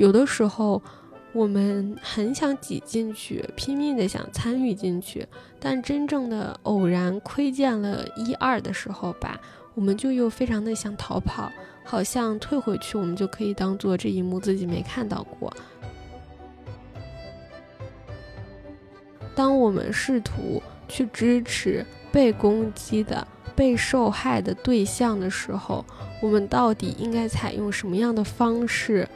有的时候，我们很想挤进去，拼命的想参与进去，但真正的偶然窥见了一二的时候吧，我们就又非常的想逃跑，好像退回去，我们就可以当做这一幕自己没看到过。当我们试图去支持被攻击的、被受害的对象的时候，我们到底应该采用什么样的方式？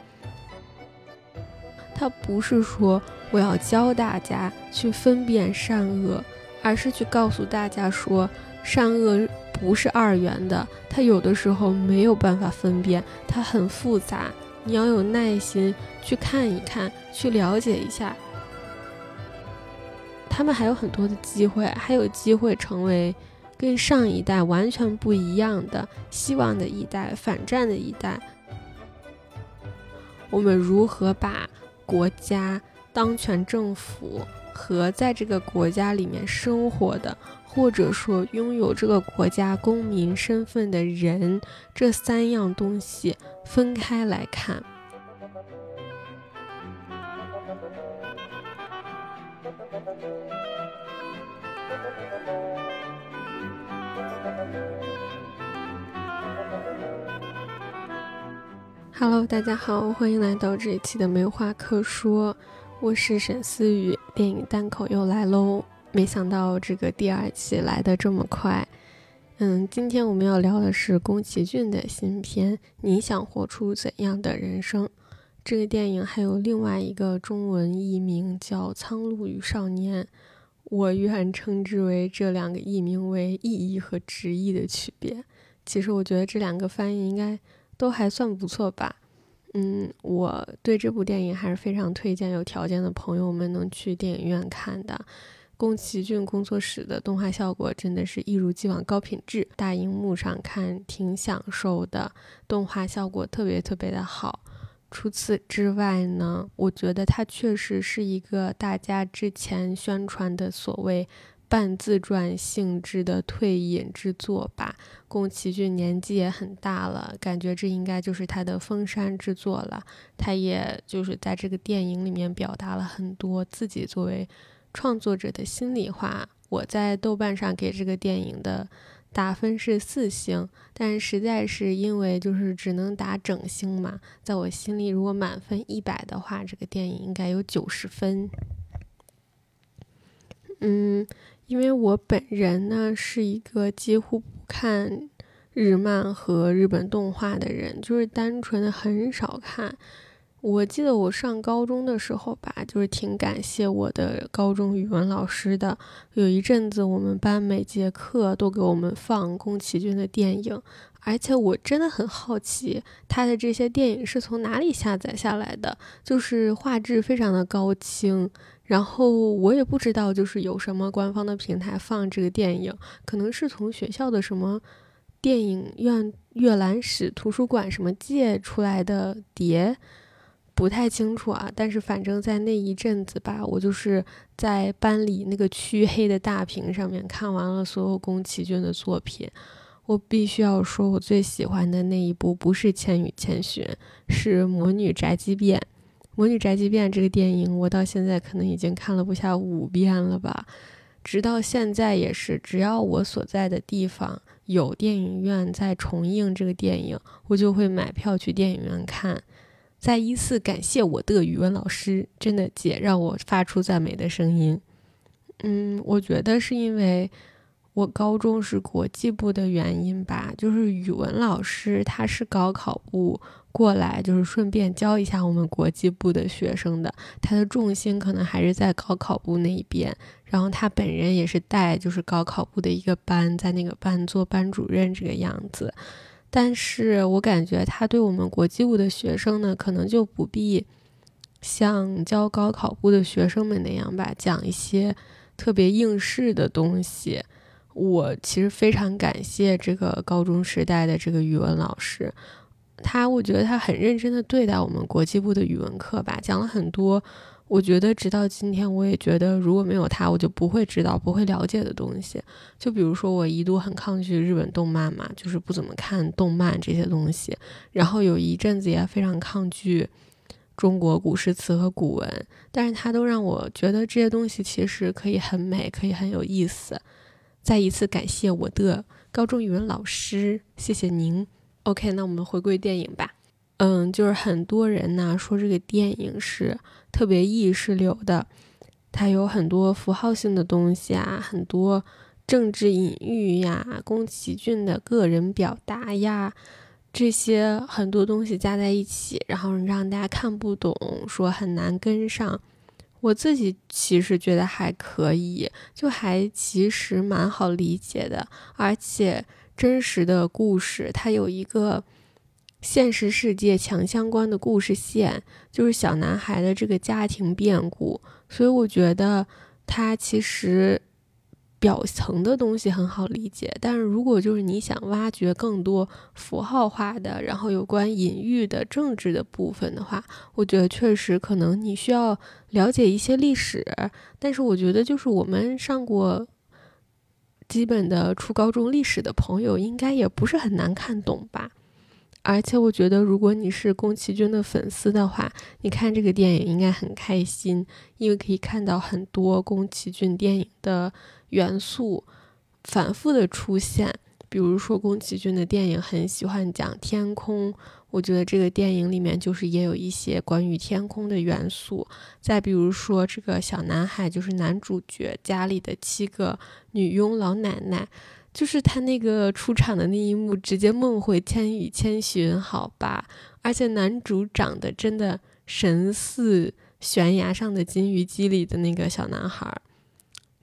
它不是说我要教大家去分辨善恶，而是去告诉大家说，善恶不是二元的，它有的时候没有办法分辨，它很复杂，你要有耐心去看一看，去了解一下。他们还有很多的机会，还有机会成为跟上一代完全不一样的希望的一代、反战的一代。我们如何把国家、当权政府和在这个国家里面生活的，或者说拥有这个国家公民身份的人这三样东西分开来看。？Hello，大家好，欢迎来到这一期的没话可说，我是沈思雨，电影单口又来喽。没想到这个第二期来的这么快，嗯，今天我们要聊的是宫崎骏的新片《你想活出怎样的人生》。这个电影还有另外一个中文译名叫《苍鹭与少年》，我愿称之为这两个译名为意义和直译的区别。其实我觉得这两个翻译应该。都还算不错吧，嗯，我对这部电影还是非常推荐有条件的朋友们能去电影院看的。宫崎骏工作室的动画效果真的是一如既往高品质，大荧幕上看挺享受的，动画效果特别特别的好。除此之外呢，我觉得它确实是一个大家之前宣传的所谓。半自传性质的退隐之作吧。宫崎骏年纪也很大了，感觉这应该就是他的封山之作了。他也就是在这个电影里面表达了很多自己作为创作者的心里话。我在豆瓣上给这个电影的打分是四星，但实在是因为就是只能打整星嘛，在我心里，如果满分一百的话，这个电影应该有九十分。嗯。因为我本人呢是一个几乎不看日漫和日本动画的人，就是单纯的很少看。我记得我上高中的时候吧，就是挺感谢我的高中语文老师的。有一阵子我们班每节课都给我们放宫崎骏的电影，而且我真的很好奇他的这些电影是从哪里下载下来的，就是画质非常的高清。然后我也不知道，就是有什么官方的平台放这个电影，可能是从学校的什么电影院阅览室、图书馆什么借出来的碟，不太清楚啊。但是反正在那一阵子吧，我就是在班里那个黢黑的大屏上面看完了所有宫崎骏的作品。我必须要说，我最喜欢的那一部不是《千与千寻》，是《魔女宅急便》。《魔女宅急便》这个电影，我到现在可能已经看了不下五遍了吧，直到现在也是，只要我所在的地方有电影院在重映这个电影，我就会买票去电影院看。再一次感谢我的语文老师，真的姐让我发出赞美的声音。嗯，我觉得是因为我高中是国际部的原因吧，就是语文老师他是高考部。过来就是顺便教一下我们国际部的学生的，他的重心可能还是在高考部那一边。然后他本人也是带就是高考部的一个班，在那个班做班主任这个样子。但是我感觉他对我们国际部的学生呢，可能就不必像教高考部的学生们那样吧，讲一些特别应试的东西。我其实非常感谢这个高中时代的这个语文老师。他，我觉得他很认真的对待我们国际部的语文课吧，讲了很多。我觉得直到今天，我也觉得如果没有他，我就不会知道、不会了解的东西。就比如说，我一度很抗拒日本动漫嘛，就是不怎么看动漫这些东西。然后有一阵子也非常抗拒中国古诗词和古文，但是它都让我觉得这些东西其实可以很美，可以很有意思。再一次感谢我的高中语文老师，谢谢您。OK，那我们回归电影吧。嗯，就是很多人呢说这个电影是特别意识流的，它有很多符号性的东西啊，很多政治隐喻呀，宫崎骏的个人表达呀。这些很多东西加在一起，然后让大家看不懂，说很难跟上。我自己其实觉得还可以，就还其实蛮好理解的，而且真实的故事，它有一个现实世界强相关的故事线，就是小男孩的这个家庭变故，所以我觉得他其实。表层的东西很好理解，但是如果就是你想挖掘更多符号化的，然后有关隐喻的政治的部分的话，我觉得确实可能你需要了解一些历史。但是我觉得就是我们上过基本的初高中历史的朋友，应该也不是很难看懂吧。而且我觉得，如果你是宫崎骏的粉丝的话，你看这个电影应该很开心，因为可以看到很多宫崎骏电影的元素反复的出现。比如说，宫崎骏的电影很喜欢讲天空，我觉得这个电影里面就是也有一些关于天空的元素。再比如说，这个小男孩就是男主角家里的七个女佣老奶奶。就是他那个出场的那一幕，直接梦回千与千寻，好吧？而且男主长得真的神似悬崖上的金鱼姬里的那个小男孩，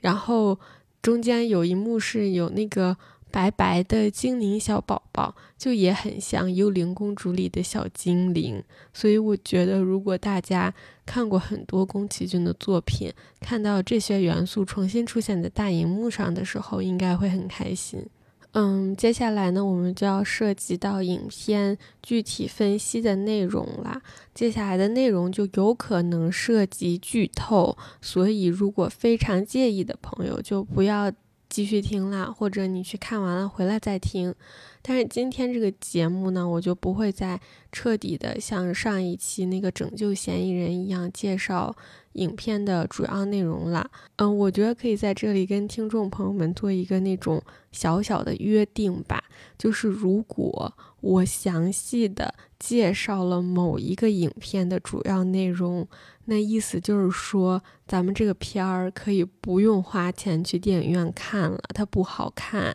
然后中间有一幕是有那个。白白的精灵小宝宝就也很像《幽灵公主》里的小精灵，所以我觉得如果大家看过很多宫崎骏的作品，看到这些元素重新出现在大荧幕上的时候，应该会很开心。嗯，接下来呢，我们就要涉及到影片具体分析的内容啦。接下来的内容就有可能涉及剧透，所以如果非常介意的朋友，就不要。继续听啦，或者你去看完了回来再听。但是今天这个节目呢，我就不会再彻底的像上一期那个拯救嫌疑人一样介绍影片的主要内容了。嗯，我觉得可以在这里跟听众朋友们做一个那种小小的约定吧，就是如果我详细的介绍了某一个影片的主要内容。那意思就是说，咱们这个片儿可以不用花钱去电影院看了，它不好看。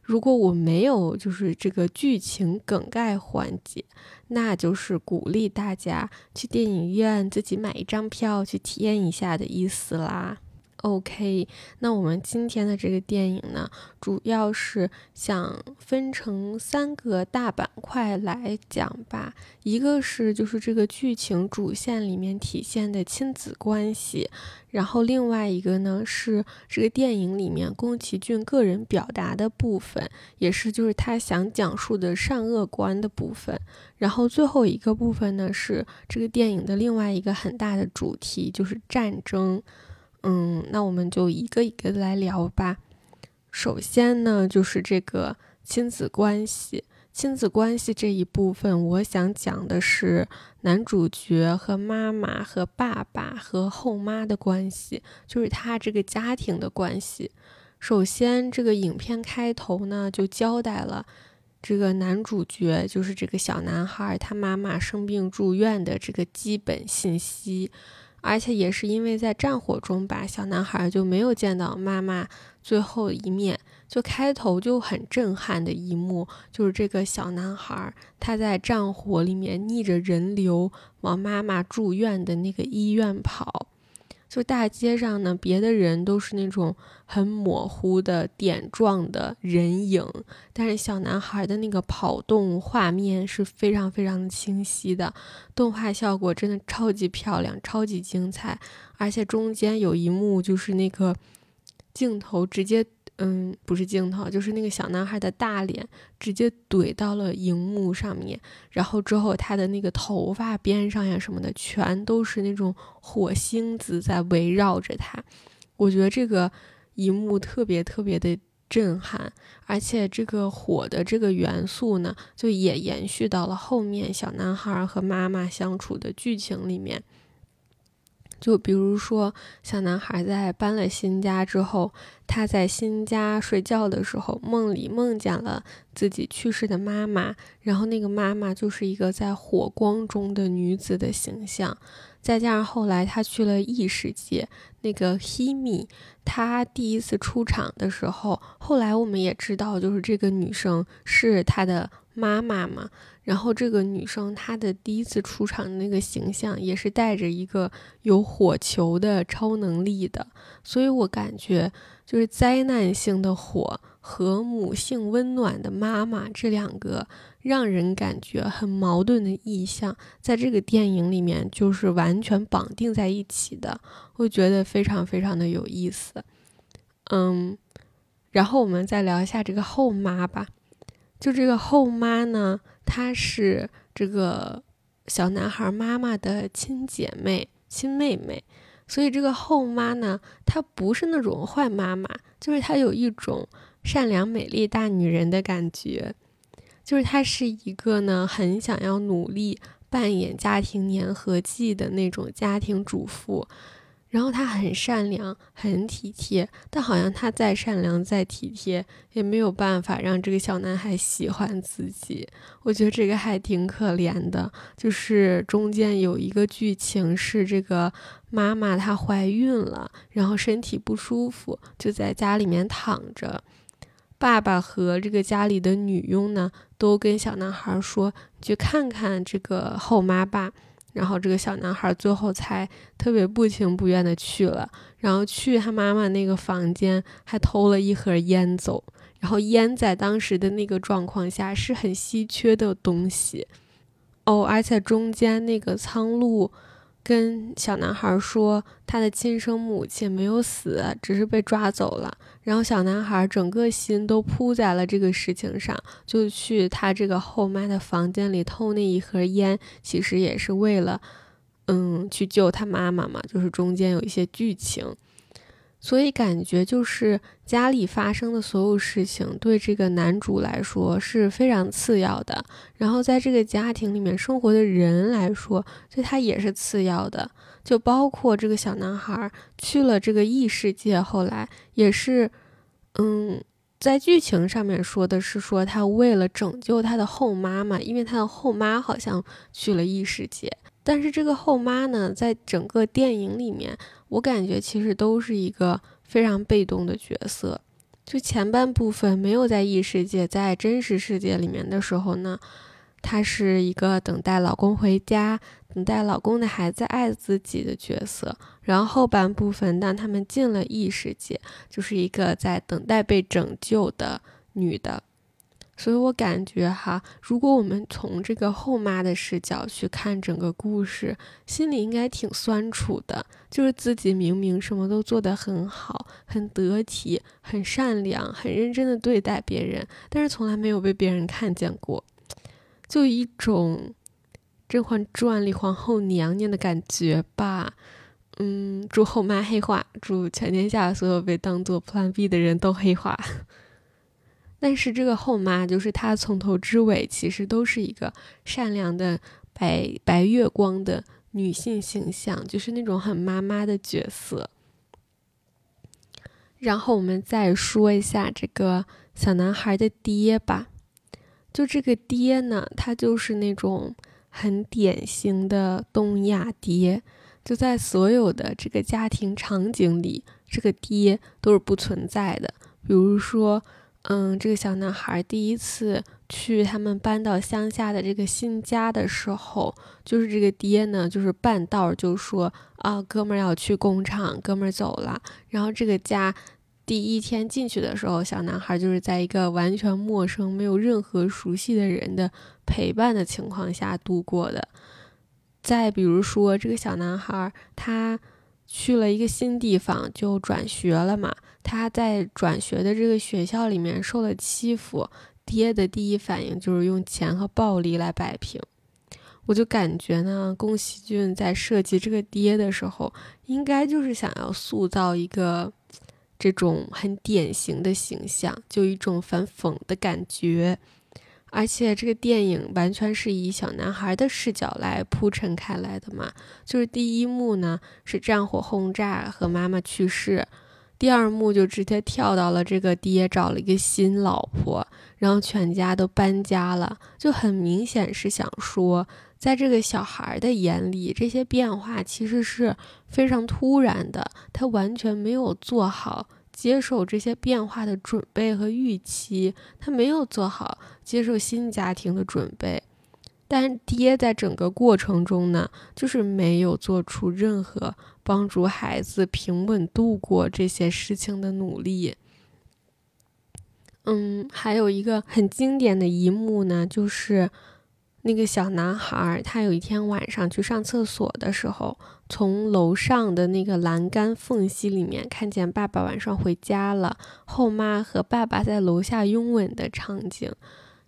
如果我没有就是这个剧情梗概环节，那就是鼓励大家去电影院自己买一张票去体验一下的意思啦。OK，那我们今天的这个电影呢，主要是想分成三个大板块来讲吧。一个是就是这个剧情主线里面体现的亲子关系，然后另外一个呢是这个电影里面宫崎骏个人表达的部分，也是就是他想讲述的善恶观的部分。然后最后一个部分呢是这个电影的另外一个很大的主题，就是战争。嗯，那我们就一个一个来聊吧。首先呢，就是这个亲子关系。亲子关系这一部分，我想讲的是男主角和妈妈、和爸爸和后妈的关系，就是他这个家庭的关系。首先，这个影片开头呢，就交代了这个男主角，就是这个小男孩，他妈妈生病住院的这个基本信息。而且也是因为在战火中吧，小男孩就没有见到妈妈最后一面。就开头就很震撼的一幕，就是这个小男孩他在战火里面逆着人流往妈妈住院的那个医院跑。就大街上呢，别的人都是那种很模糊的点状的人影，但是小男孩的那个跑动画面是非常非常的清晰的，动画效果真的超级漂亮，超级精彩，而且中间有一幕就是那个镜头直接。嗯，不是镜头，就是那个小男孩的大脸直接怼到了荧幕上面，然后之后他的那个头发边上呀什么的，全都是那种火星子在围绕着他。我觉得这个一幕特别特别的震撼，而且这个火的这个元素呢，就也延续到了后面小男孩和妈妈相处的剧情里面。就比如说，小男孩在搬了新家之后，他在新家睡觉的时候，梦里梦见了自己去世的妈妈，然后那个妈妈就是一个在火光中的女子的形象。再加上后来他去了异世界，那个 Himi，他第一次出场的时候，后来我们也知道，就是这个女生是他的妈妈嘛。然后这个女生她的第一次出场的那个形象，也是带着一个有火球的超能力的。所以我感觉，就是灾难性的火和母性温暖的妈妈这两个。让人感觉很矛盾的意象，在这个电影里面就是完全绑定在一起的，我觉得非常非常的有意思。嗯，然后我们再聊一下这个后妈吧。就这个后妈呢，她是这个小男孩妈妈的亲姐妹、亲妹妹，所以这个后妈呢，她不是那种坏妈妈，就是她有一种善良、美丽大女人的感觉。就是她是一个呢，很想要努力扮演家庭粘合剂的那种家庭主妇，然后他很善良，很体贴，但好像他再善良再体贴，也没有办法让这个小男孩喜欢自己。我觉得这个还挺可怜的。就是中间有一个剧情是这个妈妈她怀孕了，然后身体不舒服，就在家里面躺着。爸爸和这个家里的女佣呢，都跟小男孩说：“去看看这个后妈吧。”然后这个小男孩最后才特别不情不愿的去了。然后去他妈妈那个房间，还偷了一盒烟走。然后烟在当时的那个状况下是很稀缺的东西哦，而且中间那个苍鹭。跟小男孩说，他的亲生母亲没有死，只是被抓走了。然后小男孩整个心都扑在了这个事情上，就去他这个后妈的房间里偷那一盒烟，其实也是为了，嗯，去救他妈妈嘛。就是中间有一些剧情。所以感觉就是家里发生的所有事情对这个男主来说是非常次要的，然后在这个家庭里面生活的人来说对他也是次要的，就包括这个小男孩去了这个异世界，后来也是，嗯，在剧情上面说的是说他为了拯救他的后妈妈，因为他的后妈好像去了异世界。但是这个后妈呢，在整个电影里面，我感觉其实都是一个非常被动的角色。就前半部分没有在异世界，在真实世界里面的时候呢，她是一个等待老公回家、等待老公的孩子爱自己的角色。然后后半部分，当他们进了异世界，就是一个在等待被拯救的女的。所以我感觉哈，如果我们从这个后妈的视角去看整个故事，心里应该挺酸楚的。就是自己明明什么都做得很好，很得体，很善良，很认真的对待别人，但是从来没有被别人看见过，就一种《甄嬛传》里皇后娘娘的感觉吧。嗯，祝后妈黑化，祝全天下所有被当做 Plan B 的人都黑化。但是这个后妈就是她从头至尾其实都是一个善良的白白月光的女性形象，就是那种很妈妈的角色。然后我们再说一下这个小男孩的爹吧，就这个爹呢，他就是那种很典型的东亚爹，就在所有的这个家庭场景里，这个爹都是不存在的，比如说。嗯，这个小男孩第一次去他们搬到乡下的这个新家的时候，就是这个爹呢，就是半道就说啊，哥们儿要去工厂，哥们儿走了。然后这个家第一天进去的时候，小男孩就是在一个完全陌生、没有任何熟悉的人的陪伴的情况下度过的。再比如说，这个小男孩他。去了一个新地方就转学了嘛，他在转学的这个学校里面受了欺负，爹的第一反应就是用钱和暴力来摆平。我就感觉呢，宫崎骏在设计这个爹的时候，应该就是想要塑造一个这种很典型的形象，就一种反讽的感觉。而且这个电影完全是以小男孩的视角来铺陈开来的嘛，就是第一幕呢是战火轰炸和妈妈去世，第二幕就直接跳到了这个爹找了一个新老婆，然后全家都搬家了，就很明显是想说，在这个小孩的眼里，这些变化其实是非常突然的，他完全没有做好。接受这些变化的准备和预期，他没有做好接受新家庭的准备。但爹在整个过程中呢，就是没有做出任何帮助孩子平稳度过这些事情的努力。嗯，还有一个很经典的一幕呢，就是。那个小男孩，他有一天晚上去上厕所的时候，从楼上的那个栏杆缝隙里面看见爸爸晚上回家了，后妈和爸爸在楼下拥吻的场景。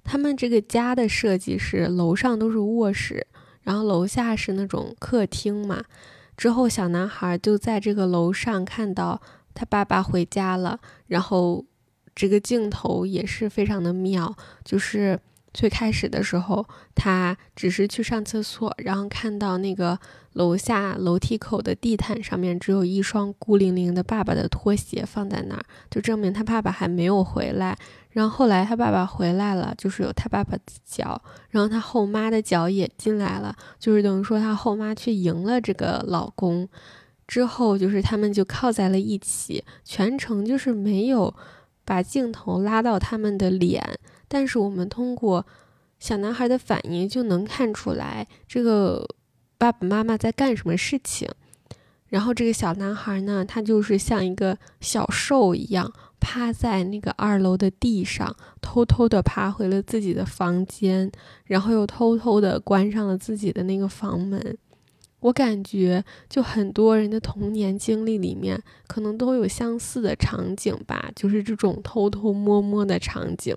他们这个家的设计是楼上都是卧室，然后楼下是那种客厅嘛。之后小男孩就在这个楼上看到他爸爸回家了，然后这个镜头也是非常的妙，就是。最开始的时候，他只是去上厕所，然后看到那个楼下楼梯口的地毯上面只有一双孤零零的爸爸的拖鞋放在那儿，就证明他爸爸还没有回来。然后后来他爸爸回来了，就是有他爸爸的脚，然后他后妈的脚也进来了，就是等于说他后妈去赢了这个老公。之后就是他们就靠在了一起，全程就是没有把镜头拉到他们的脸。但是我们通过小男孩的反应就能看出来，这个爸爸妈妈在干什么事情。然后这个小男孩呢，他就是像一个小兽一样，趴在那个二楼的地上，偷偷的爬回了自己的房间，然后又偷偷的关上了自己的那个房门。我感觉，就很多人的童年经历里面，可能都有相似的场景吧，就是这种偷偷摸摸的场景。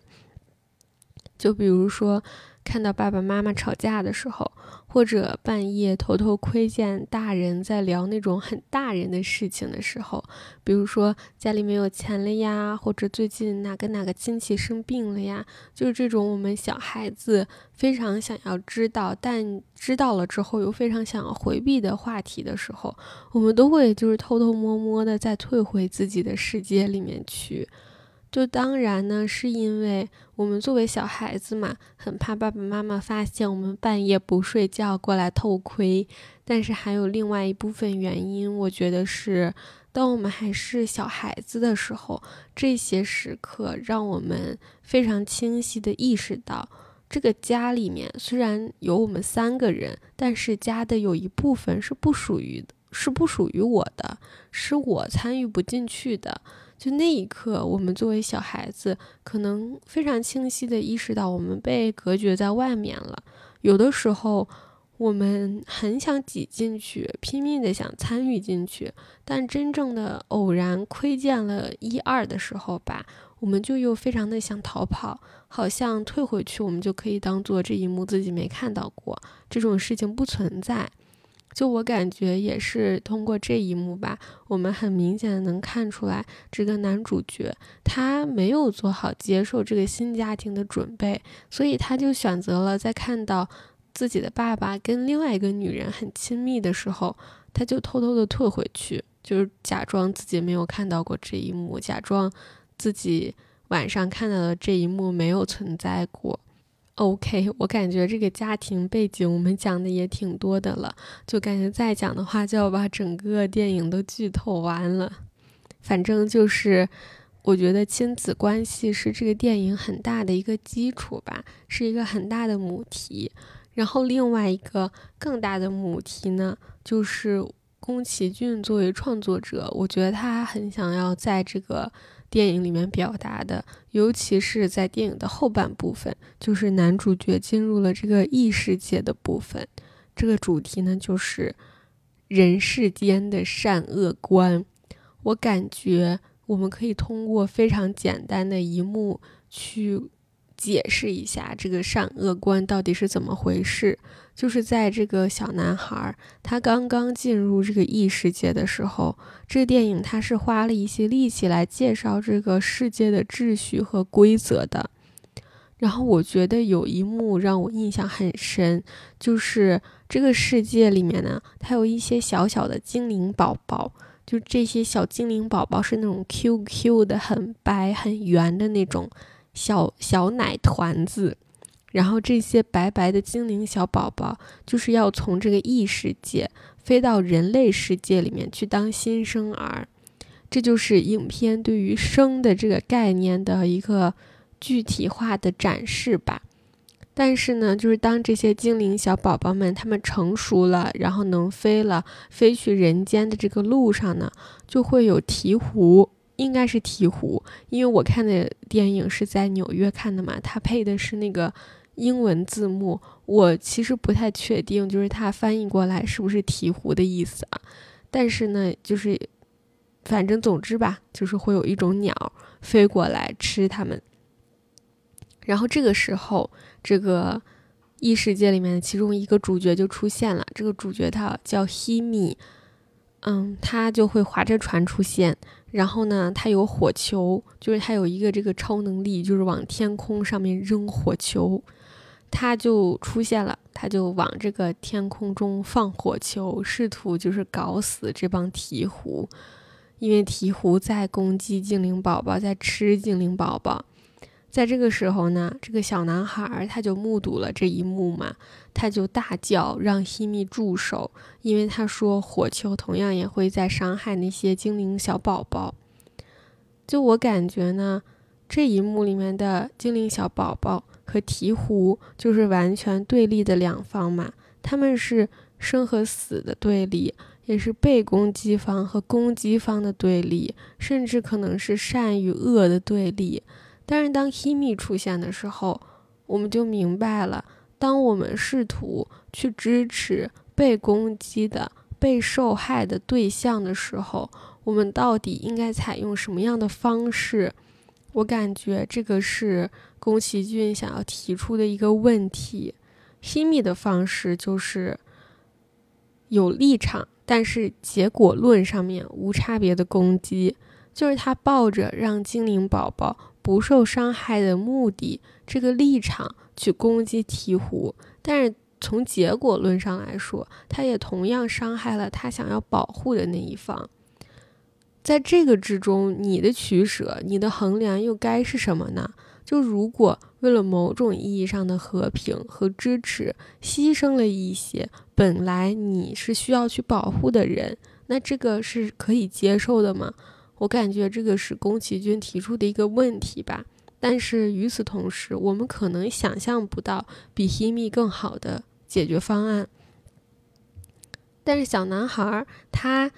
就比如说，看到爸爸妈妈吵架的时候，或者半夜偷偷窥见大人在聊那种很大人的事情的时候，比如说家里没有钱了呀，或者最近哪个哪个亲戚生病了呀，就是这种我们小孩子非常想要知道，但知道了之后又非常想要回避的话题的时候，我们都会就是偷偷摸摸的再退回自己的世界里面去。就当然呢，是因为我们作为小孩子嘛，很怕爸爸妈妈发现我们半夜不睡觉过来偷窥。但是还有另外一部分原因，我觉得是，当我们还是小孩子的时候，这些时刻让我们非常清晰的意识到，这个家里面虽然有我们三个人，但是家的有一部分是不属于的，是不属于我的，是我参与不进去的。就那一刻，我们作为小孩子，可能非常清晰的意识到我们被隔绝在外面了。有的时候，我们很想挤进去，拼命的想参与进去，但真正的偶然窥见了一二的时候吧，我们就又非常的想逃跑，好像退回去，我们就可以当做这一幕自己没看到过，这种事情不存在。就我感觉也是通过这一幕吧，我们很明显的能看出来，这个男主角他没有做好接受这个新家庭的准备，所以他就选择了在看到自己的爸爸跟另外一个女人很亲密的时候，他就偷偷的退回去，就是假装自己没有看到过这一幕，假装自己晚上看到的这一幕没有存在过。OK，我感觉这个家庭背景我们讲的也挺多的了，就感觉再讲的话就要把整个电影都剧透完了。反正就是，我觉得亲子关系是这个电影很大的一个基础吧，是一个很大的母题。然后另外一个更大的母题呢，就是宫崎骏作为创作者，我觉得他很想要在这个。电影里面表达的，尤其是在电影的后半部分，就是男主角进入了这个异世界的部分。这个主题呢，就是人世间的善恶观。我感觉我们可以通过非常简单的一幕去解释一下这个善恶观到底是怎么回事。就是在这个小男孩他刚刚进入这个异世界的时候，这个电影他是花了一些力气来介绍这个世界的秩序和规则的。然后我觉得有一幕让我印象很深，就是这个世界里面呢，它有一些小小的精灵宝宝，就这些小精灵宝宝是那种 Q Q 的、很白、很圆的那种小小奶团子。然后这些白白的精灵小宝宝，就是要从这个异世界飞到人类世界里面去当新生儿，这就是影片对于生的这个概念的一个。具体化的展示吧，但是呢，就是当这些精灵小宝宝们他们成熟了，然后能飞了，飞去人间的这个路上呢，就会有鹈鹕，应该是鹈鹕，因为我看的电影是在纽约看的嘛，它配的是那个英文字幕，我其实不太确定，就是它翻译过来是不是鹈鹕的意思啊？但是呢，就是反正总之吧，就是会有一种鸟飞过来吃它们。然后这个时候，这个异世界里面的其中一个主角就出现了。这个主角他叫希米，嗯，他就会划着船出现。然后呢，他有火球，就是他有一个这个超能力，就是往天空上面扔火球。他就出现了，他就往这个天空中放火球，试图就是搞死这帮鹈鹕，因为鹈鹕在攻击精灵宝宝，在吃精灵宝宝。在这个时候呢，这个小男孩他就目睹了这一幕嘛，他就大叫让希米住手，因为他说火球同样也会在伤害那些精灵小宝宝。就我感觉呢，这一幕里面的精灵小宝宝和鹈鹕就是完全对立的两方嘛，他们是生和死的对立，也是被攻击方和攻击方的对立，甚至可能是善与恶的对立。但是当 Himi 出现的时候，我们就明白了，当我们试图去支持被攻击的、被受害的对象的时候，我们到底应该采用什么样的方式？我感觉这个是宫崎骏想要提出的一个问题。Himi 的方式就是有立场，但是结果论上面无差别的攻击，就是他抱着让精灵宝宝。不受伤害的目的，这个立场去攻击鹈鹕，但是从结果论上来说，他也同样伤害了他想要保护的那一方。在这个之中，你的取舍，你的衡量又该是什么呢？就如果为了某种意义上的和平和支持，牺牲了一些本来你是需要去保护的人，那这个是可以接受的吗？我感觉这个是宫崎骏提出的一个问题吧，但是与此同时，我们可能想象不到比《黑蜜》更好的解决方案。但是小男孩他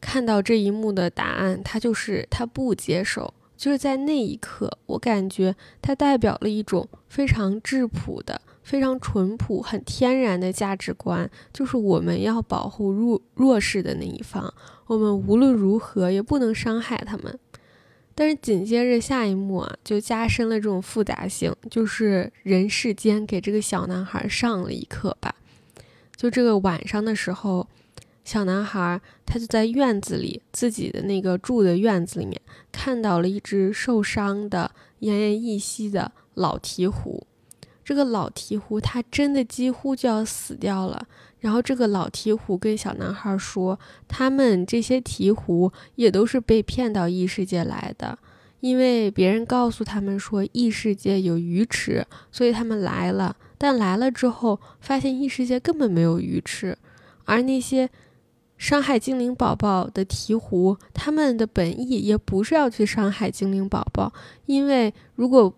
看到这一幕的答案，他就是他不接受，就是在那一刻，我感觉他代表了一种非常质朴的。非常淳朴、很天然的价值观，就是我们要保护弱弱势的那一方，我们无论如何也不能伤害他们。但是紧接着下一幕啊，就加深了这种复杂性，就是人世间给这个小男孩上了一课吧。就这个晚上的时候，小男孩他就在院子里，自己的那个住的院子里面，看到了一只受伤的、奄奄一息的老鹈鹕。这个老鹈鹕，它真的几乎就要死掉了。然后这个老鹈鹕跟小男孩说：“他们这些鹈鹕也都是被骗到异世界来的，因为别人告诉他们说异世界有鱼吃，所以他们来了。但来了之后，发现异世界根本没有鱼吃。而那些伤害精灵宝宝的鹈鹕，他们的本意也不是要去伤害精灵宝宝，因为如果……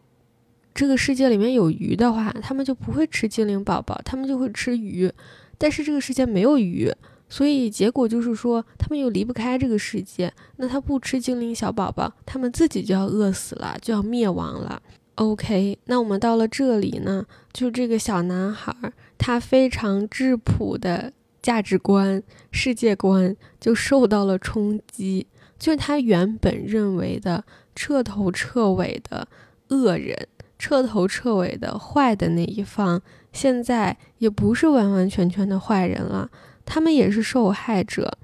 这个世界里面有鱼的话，他们就不会吃精灵宝宝，他们就会吃鱼。但是这个世界没有鱼，所以结果就是说，他们又离不开这个世界。那他不吃精灵小宝宝，他们自己就要饿死了，就要灭亡了。OK，那我们到了这里呢，就这个小男孩，他非常质朴的价值观、世界观就受到了冲击，就是他原本认为的彻头彻尾的恶人。彻头彻尾的坏的那一方，现在也不是完完全全的坏人了，他们也是受害者。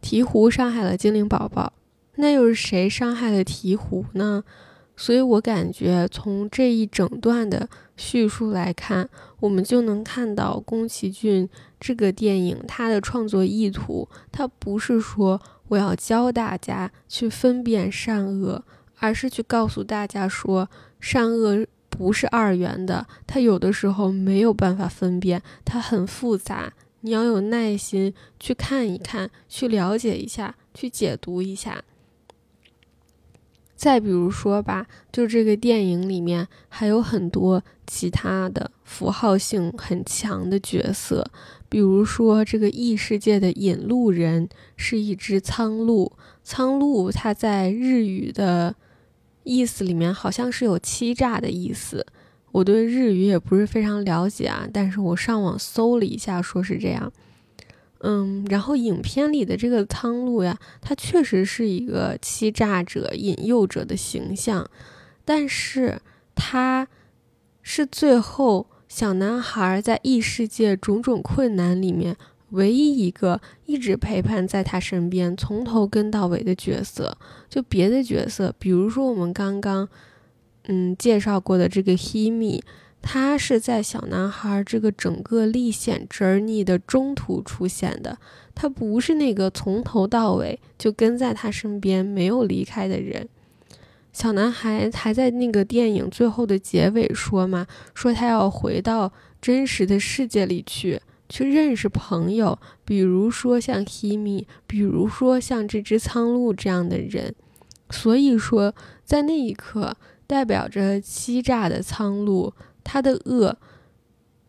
鹈鹕伤害了精灵宝宝，那又是谁伤害了鹈鹕呢？所以我感觉从这一整段的叙述来看，我们就能看到宫崎骏这个电影他的创作意图，他不是说我要教大家去分辨善恶，而是去告诉大家说善恶不是二元的，它有的时候没有办法分辨，它很复杂，你要有耐心去看一看，去了解一下，去解读一下。再比如说吧，就这个电影里面还有很多其他的符号性很强的角色，比如说这个异世界的引路人是一只苍鹭，苍鹭它在日语的意思里面好像是有欺诈的意思，我对日语也不是非常了解啊，但是我上网搜了一下，说是这样。嗯，然后影片里的这个苍鹭呀，他确实是一个欺诈者、引诱者的形象，但是他是最后小男孩在异世界种种困难里面唯一一个一直陪伴在他身边、从头跟到尾的角色。就别的角色，比如说我们刚刚嗯介绍过的这个 Himi。他是在小男孩这个整个历险 journey 的中途出现的，他不是那个从头到尾就跟在他身边没有离开的人。小男孩还在那个电影最后的结尾说嘛，说他要回到真实的世界里去，去认识朋友，比如说像 Himi，比如说像这只苍鹭这样的人。所以说，在那一刻，代表着欺诈的苍鹭。它的恶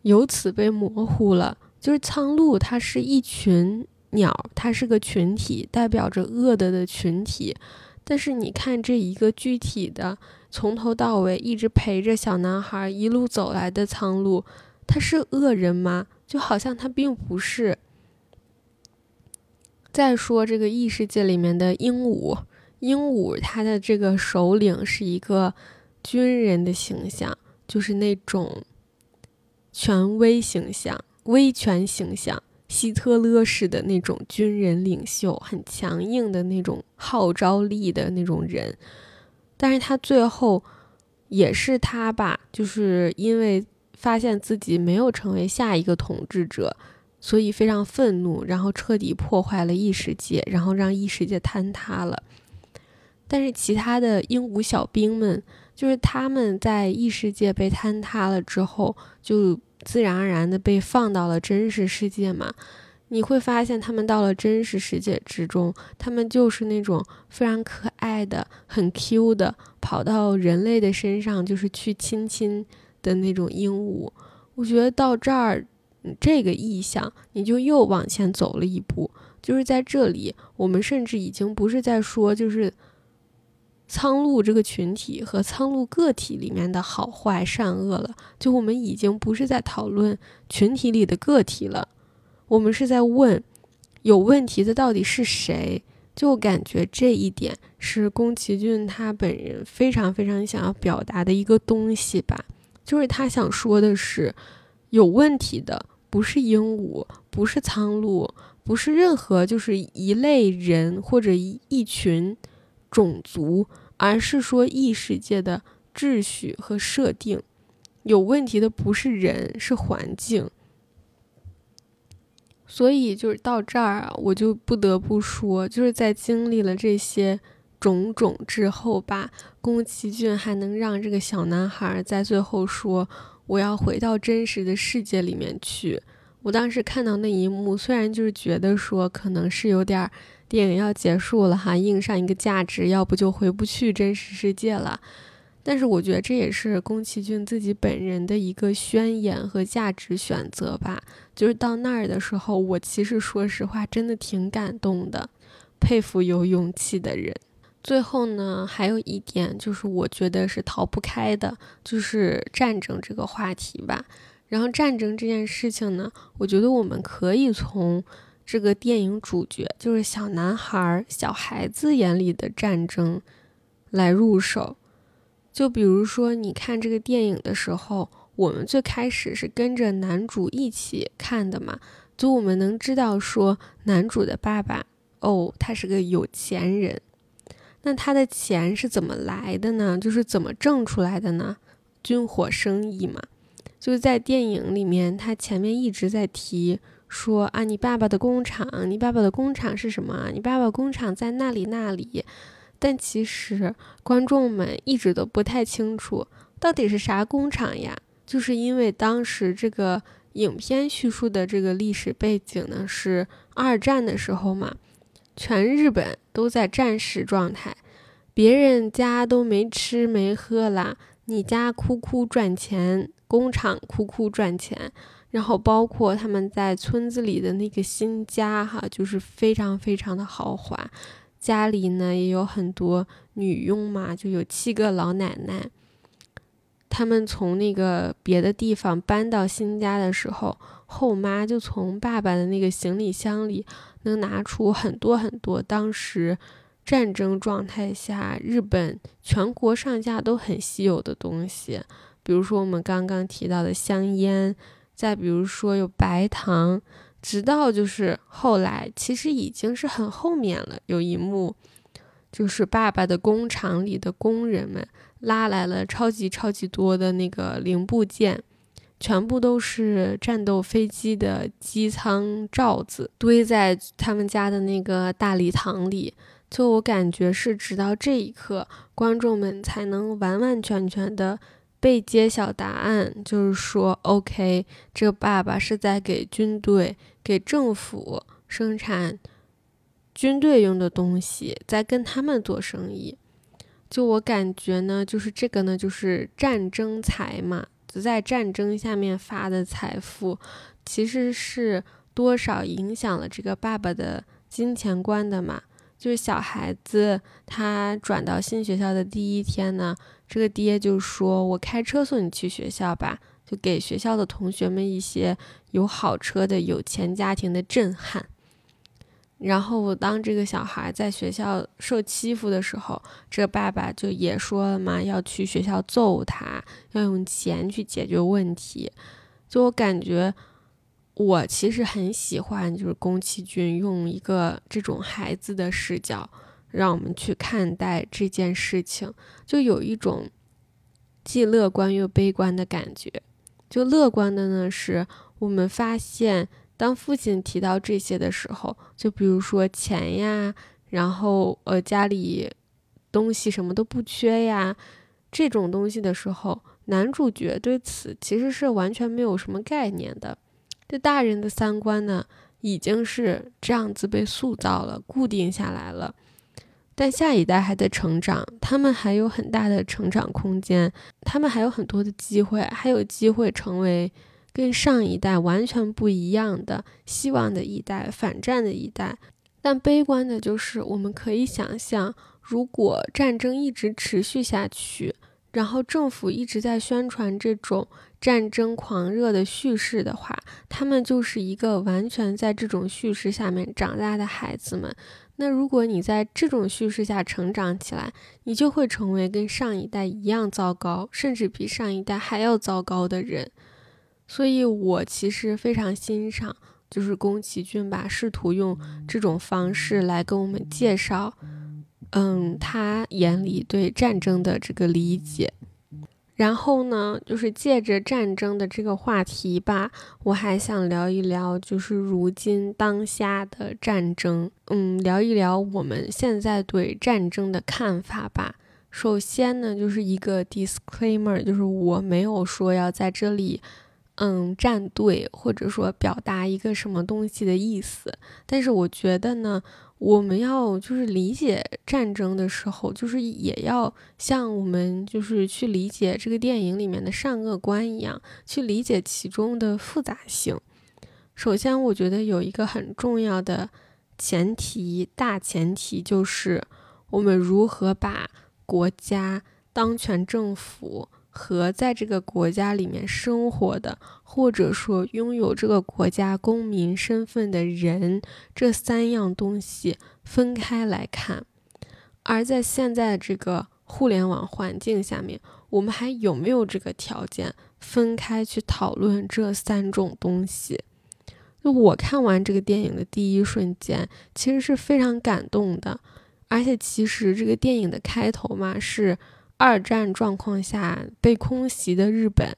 由此被模糊了，就是苍鹭，它是一群鸟，它是个群体，代表着恶的的群体。但是你看这一个具体的，从头到尾一直陪着小男孩一路走来的苍鹭，他是恶人吗？就好像他并不是。再说这个异世界里面的鹦鹉，鹦鹉它的这个首领是一个军人的形象。就是那种权威形象、威权形象、希特勒式的那种军人领袖，很强硬的那种号召力的那种人。但是他最后也是他吧，就是因为发现自己没有成为下一个统治者，所以非常愤怒，然后彻底破坏了异世界，然后让异世界坍塌了。但是其他的鹦鹉小兵们。就是他们在异世界被坍塌了之后，就自然而然的被放到了真实世界嘛。你会发现，他们到了真实世界之中，他们就是那种非常可爱的、很 Q 的，跑到人类的身上就是去亲亲的那种鹦鹉。我觉得到这儿，这个意象你就又往前走了一步。就是在这里，我们甚至已经不是在说，就是。苍鹭这个群体和苍鹭个体里面的好坏善恶了，就我们已经不是在讨论群体里的个体了，我们是在问有问题的到底是谁？就感觉这一点是宫崎骏他本人非常非常想要表达的一个东西吧，就是他想说的是，有问题的不是鹦鹉，不是苍鹭，不是任何就是一类人或者一群。种族，而是说异世界的秩序和设定有问题的不是人，是环境。所以就是到这儿啊，我就不得不说，就是在经历了这些种种之后吧，宫崎骏还能让这个小男孩在最后说：“我要回到真实的世界里面去。”我当时看到那一幕，虽然就是觉得说可能是有点。电影要结束了哈，映上一个价值，要不就回不去真实世界了。但是我觉得这也是宫崎骏自己本人的一个宣言和价值选择吧。就是到那儿的时候，我其实说实话真的挺感动的，佩服有勇气的人。最后呢，还有一点就是我觉得是逃不开的，就是战争这个话题吧。然后战争这件事情呢，我觉得我们可以从。这个电影主角就是小男孩、小孩子眼里的战争，来入手。就比如说，你看这个电影的时候，我们最开始是跟着男主一起看的嘛，就我们能知道说，男主的爸爸哦，他是个有钱人。那他的钱是怎么来的呢？就是怎么挣出来的呢？军火生意嘛。就是在电影里面，他前面一直在提说啊，你爸爸的工厂，你爸爸的工厂是什么？你爸爸工厂在那里那里。但其实观众们一直都不太清楚到底是啥工厂呀。就是因为当时这个影片叙述的这个历史背景呢，是二战的时候嘛。全日本都在战时状态，别人家都没吃没喝啦，你家哭哭赚钱，工厂哭哭赚钱，然后包括他们在村子里的那个新家哈，就是非常非常的豪华，家里呢也有很多女佣嘛，就有七个老奶奶。他们从那个别的地方搬到新家的时候，后妈就从爸爸的那个行李箱里。能拿出很多很多当时战争状态下日本全国上下都很稀有的东西，比如说我们刚刚提到的香烟，再比如说有白糖，直到就是后来其实已经是很后面了，有一幕就是爸爸的工厂里的工人们拉来了超级超级多的那个零部件。全部都是战斗飞机的机舱罩子，堆在他们家的那个大礼堂里。就我感觉是，直到这一刻，观众们才能完完全全的被揭晓答案，就是说，OK，这爸爸是在给军队、给政府生产军队用的东西，在跟他们做生意。就我感觉呢，就是这个呢，就是战争财嘛。在战争下面发的财富，其实是多少影响了这个爸爸的金钱观的嘛？就是小孩子他转到新学校的第一天呢，这个爹就说：“我开车送你去学校吧。”就给学校的同学们一些有好车的有钱家庭的震撼。然后我，当这个小孩在学校受欺负的时候，这个爸爸就也说了嘛，要去学校揍他，要用钱去解决问题。就我感觉，我其实很喜欢，就是宫崎骏用一个这种孩子的视角，让我们去看待这件事情，就有一种既乐观又悲观的感觉。就乐观的呢，是我们发现。当父亲提到这些的时候，就比如说钱呀，然后呃家里东西什么都不缺呀，这种东西的时候，男主角对此其实是完全没有什么概念的。这大人的三观呢，已经是这样子被塑造了、固定下来了。但下一代还在成长，他们还有很大的成长空间，他们还有很多的机会，还有机会成为。跟上一代完全不一样的希望的一代，反战的一代。但悲观的就是，我们可以想象，如果战争一直持续下去，然后政府一直在宣传这种战争狂热的叙事的话，他们就是一个完全在这种叙事下面长大的孩子们。那如果你在这种叙事下成长起来，你就会成为跟上一代一样糟糕，甚至比上一代还要糟糕的人。所以，我其实非常欣赏，就是宫崎骏吧，试图用这种方式来跟我们介绍，嗯，他眼里对战争的这个理解。然后呢，就是借着战争的这个话题吧，我还想聊一聊，就是如今当下的战争，嗯，聊一聊我们现在对战争的看法吧。首先呢，就是一个 disclaimer，就是我没有说要在这里。嗯，站队或者说表达一个什么东西的意思，但是我觉得呢，我们要就是理解战争的时候，就是也要像我们就是去理解这个电影里面的善恶观一样，去理解其中的复杂性。首先，我觉得有一个很重要的前提，大前提就是我们如何把国家当权政府。和在这个国家里面生活的，或者说拥有这个国家公民身份的人，这三样东西分开来看。而在现在这个互联网环境下面，我们还有没有这个条件分开去讨论这三种东西？就我看完这个电影的第一瞬间，其实是非常感动的。而且，其实这个电影的开头嘛，是二战状况下被空袭的日本。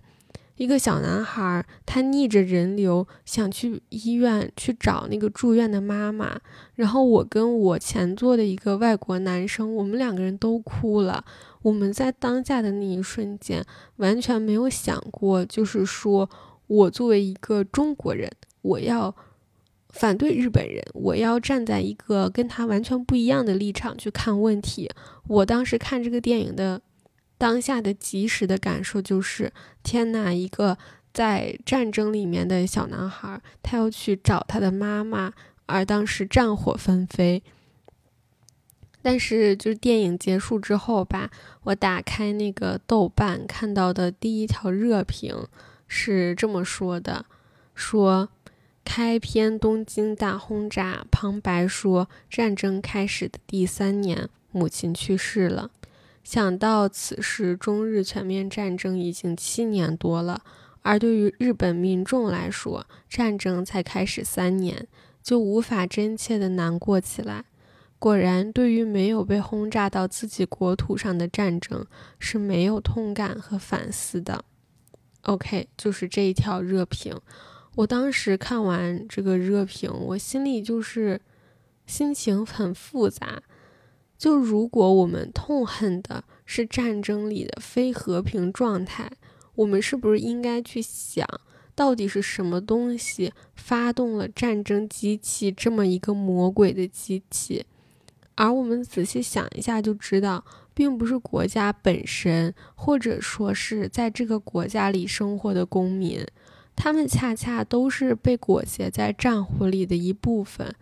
一个小男孩，他逆着人流想去医院去找那个住院的妈妈。然后我跟我前座的一个外国男生，我们两个人都哭了。我们在当下的那一瞬间，完全没有想过，就是说我作为一个中国人，我要反对日本人，我要站在一个跟他完全不一样的立场去看问题。我当时看这个电影的。当下的及时的感受就是，天呐，一个在战争里面的小男孩，他要去找他的妈妈，而当时战火纷飞。但是，就是电影结束之后吧，我打开那个豆瓣看到的第一条热评是这么说的：说开篇东京大轰炸，旁白说战争开始的第三年，母亲去世了。想到此时中日全面战争已经七年多了，而对于日本民众来说，战争才开始三年，就无法真切的难过起来。果然，对于没有被轰炸到自己国土上的战争，是没有痛感和反思的。OK，就是这一条热评。我当时看完这个热评，我心里就是心情很复杂。就如果我们痛恨的是战争里的非和平状态，我们是不是应该去想，到底是什么东西发动了战争机器这么一个魔鬼的机器？而我们仔细想一下就知道，并不是国家本身，或者说是在这个国家里生活的公民，他们恰恰都是被裹挟在战火里的一部分。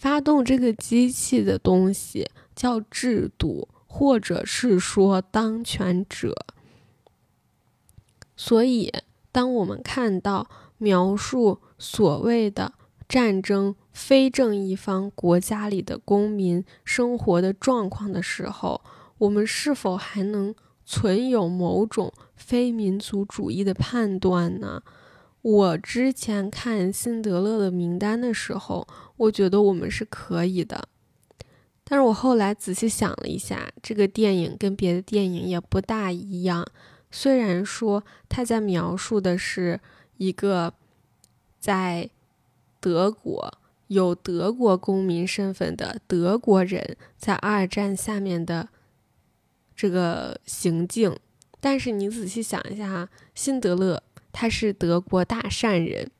发动这个机器的东西叫制度，或者是说当权者。所以，当我们看到描述所谓的战争非正一方国家里的公民生活的状况的时候，我们是否还能存有某种非民族主义的判断呢？我之前看辛德勒的名单的时候，我觉得我们是可以的。但是我后来仔细想了一下，这个电影跟别的电影也不大一样。虽然说他在描述的是一个在德国有德国公民身份的德国人在二战下面的这个行径，但是你仔细想一下哈，辛德勒。他是德国大善人，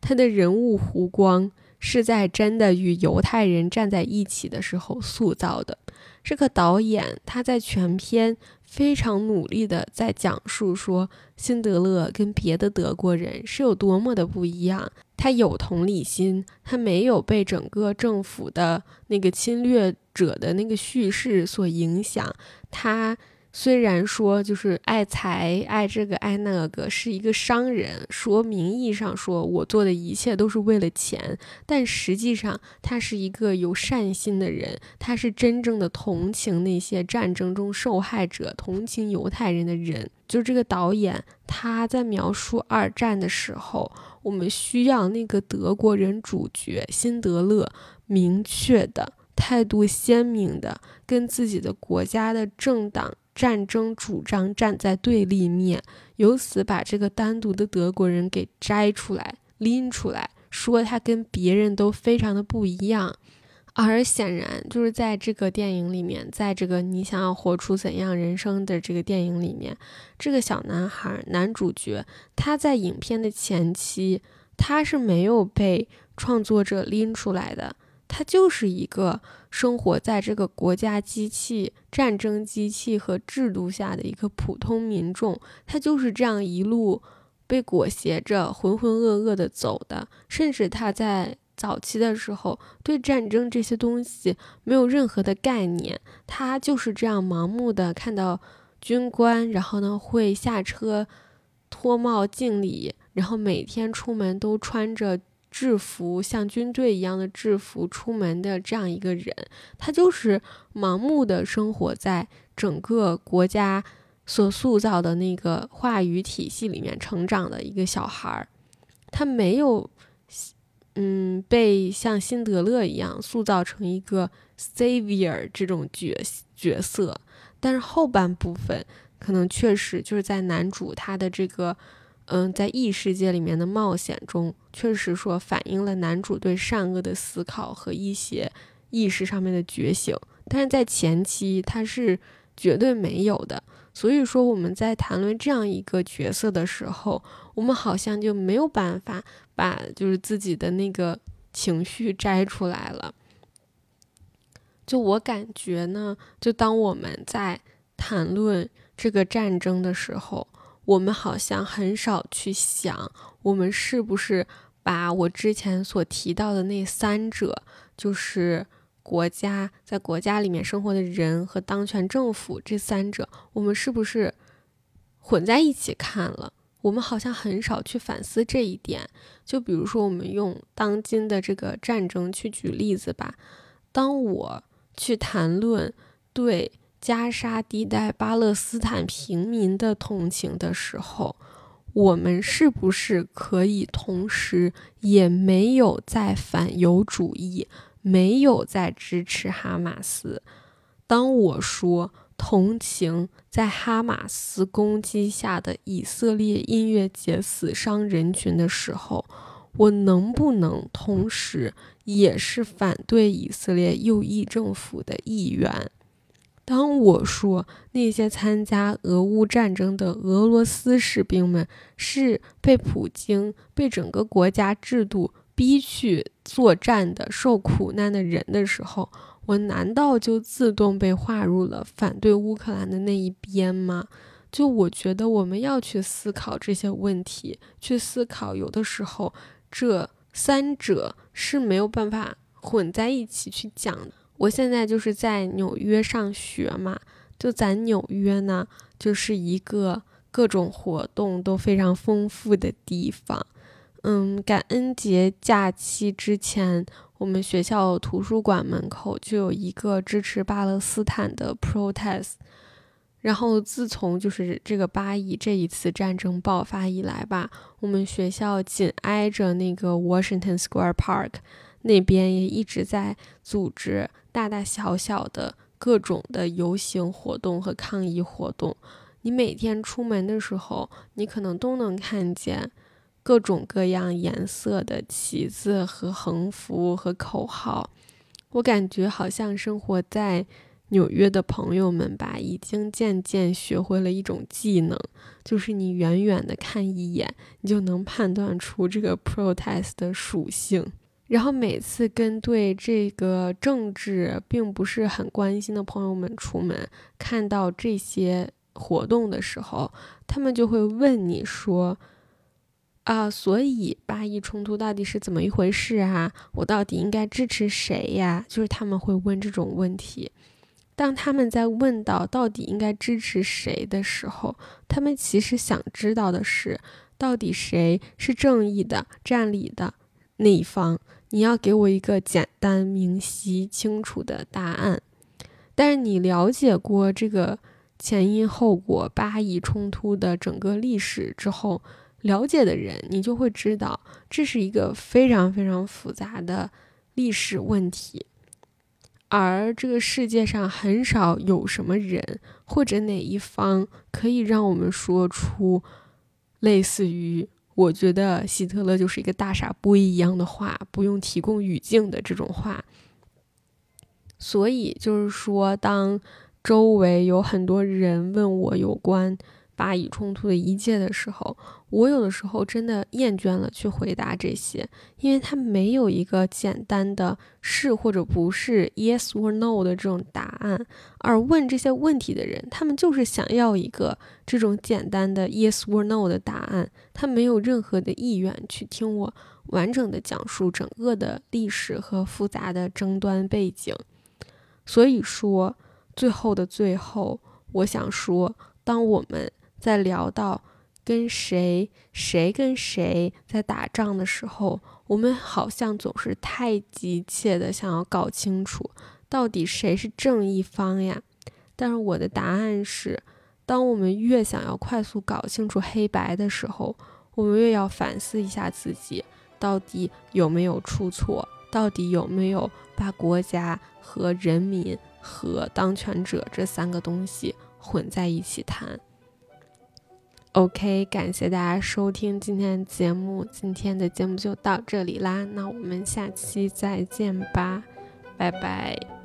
他的人物弧光是在真的与犹太人站在一起的时候塑造的。这个导演他在全片非常努力的在讲述说，辛德勒跟别的德国人是有多么的不一样。他有同理心，他没有被整个政府的那个侵略者的那个叙事所影响，他。虽然说就是爱财爱这个爱那个是一个商人，说名义上说我做的一切都是为了钱，但实际上他是一个有善心的人，他是真正的同情那些战争中受害者，同情犹太人的人。就这个导演他在描述二战的时候，我们需要那个德国人主角辛德勒明确的态度鲜明的跟自己的国家的政党。战争主张站在对立面，由此把这个单独的德国人给摘出来、拎出来，说他跟别人都非常的不一样。而显然，就是在这个电影里面，在这个你想要活出怎样人生的这个电影里面，这个小男孩男主角他在影片的前期，他是没有被创作者拎出来的。他就是一个生活在这个国家机器、战争机器和制度下的一个普通民众，他就是这样一路被裹挟着浑浑噩噩的走的。甚至他在早期的时候对战争这些东西没有任何的概念，他就是这样盲目的看到军官，然后呢会下车脱帽敬礼，然后每天出门都穿着。制服，像军队一样的制服出门的这样一个人，他就是盲目的生活在整个国家所塑造的那个话语体系里面成长的一个小孩儿，他没有。嗯，被像辛德勒一样塑造成一个 savior 这种角角色，但是后半部分可能确实就是在男主他的这个，嗯，在异世界里面的冒险中，确实说反映了男主对善恶的思考和一些意识上面的觉醒，但是在前期他是绝对没有的。所以说，我们在谈论这样一个角色的时候，我们好像就没有办法把就是自己的那个情绪摘出来了。就我感觉呢，就当我们在谈论这个战争的时候，我们好像很少去想，我们是不是把我之前所提到的那三者，就是。国家在国家里面生活的人和当权政府这三者，我们是不是混在一起看了？我们好像很少去反思这一点。就比如说，我们用当今的这个战争去举例子吧。当我去谈论对加沙地带巴勒斯坦平民的同情的时候，我们是不是可以同时也没有在反犹主义？没有在支持哈马斯。当我说同情在哈马斯攻击下的以色列音乐节死伤人群的时候，我能不能同时也是反对以色列右翼政府的一员？当我说那些参加俄乌战争的俄罗斯士兵们是被普京、被整个国家制度。逼去作战的受苦难的人的时候，我难道就自动被划入了反对乌克兰的那一边吗？就我觉得我们要去思考这些问题，去思考有的时候这三者是没有办法混在一起去讲的。我现在就是在纽约上学嘛，就咱纽约呢，就是一个各种活动都非常丰富的地方。嗯，感恩节假期之前，我们学校图书馆门口就有一个支持巴勒斯坦的 protest。然后自从就是这个巴以这一次战争爆发以来吧，我们学校紧挨着那个 Washington Square Park，那边也一直在组织大大小小的各种的游行活动和抗议活动。你每天出门的时候，你可能都能看见。各种各样颜色的旗子和横幅和口号，我感觉好像生活在纽约的朋友们吧，已经渐渐学会了一种技能，就是你远远的看一眼，你就能判断出这个 protest 的属性。然后每次跟对这个政治并不是很关心的朋友们出门，看到这些活动的时候，他们就会问你说。啊，所以巴以冲突到底是怎么一回事啊？我到底应该支持谁呀？就是他们会问这种问题。当他们在问到到底应该支持谁的时候，他们其实想知道的是，到底谁是正义的、占理的那一方？你要给我一个简单、明晰、清楚的答案。但是你了解过这个前因后果、巴以冲突的整个历史之后。了解的人，你就会知道，这是一个非常非常复杂的历史问题，而这个世界上很少有什么人或者哪一方可以让我们说出类似于“我觉得希特勒就是一个大傻逼”一样的话，不用提供语境的这种话。所以就是说，当周围有很多人问我有关。巴以冲突的一切的时候，我有的时候真的厌倦了去回答这些，因为他没有一个简单的是或者不是 yes or no 的这种答案。而问这些问题的人，他们就是想要一个这种简单的 yes or no 的答案，他没有任何的意愿去听我完整的讲述整个的历史和复杂的争端背景。所以说，最后的最后，我想说，当我们。在聊到跟谁谁跟谁在打仗的时候，我们好像总是太急切的想要搞清楚到底谁是正一方呀。但是我的答案是，当我们越想要快速搞清楚黑白的时候，我们越要反思一下自己到底有没有出错，到底有没有把国家和人民和当权者这三个东西混在一起谈。OK，感谢大家收听今天的节目，今天的节目就到这里啦，那我们下期再见吧，拜拜。